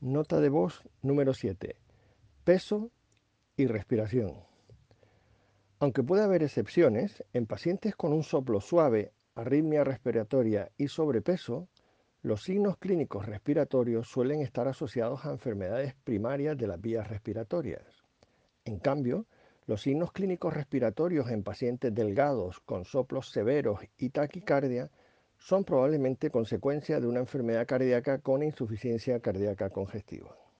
Nota de voz número 7. Peso y respiración. Aunque puede haber excepciones, en pacientes con un soplo suave, arritmia respiratoria y sobrepeso, los signos clínicos respiratorios suelen estar asociados a enfermedades primarias de las vías respiratorias. En cambio, los signos clínicos respiratorios en pacientes delgados con soplos severos y taquicardia son probablemente consecuencia de una enfermedad cardíaca con insuficiencia cardíaca congestiva.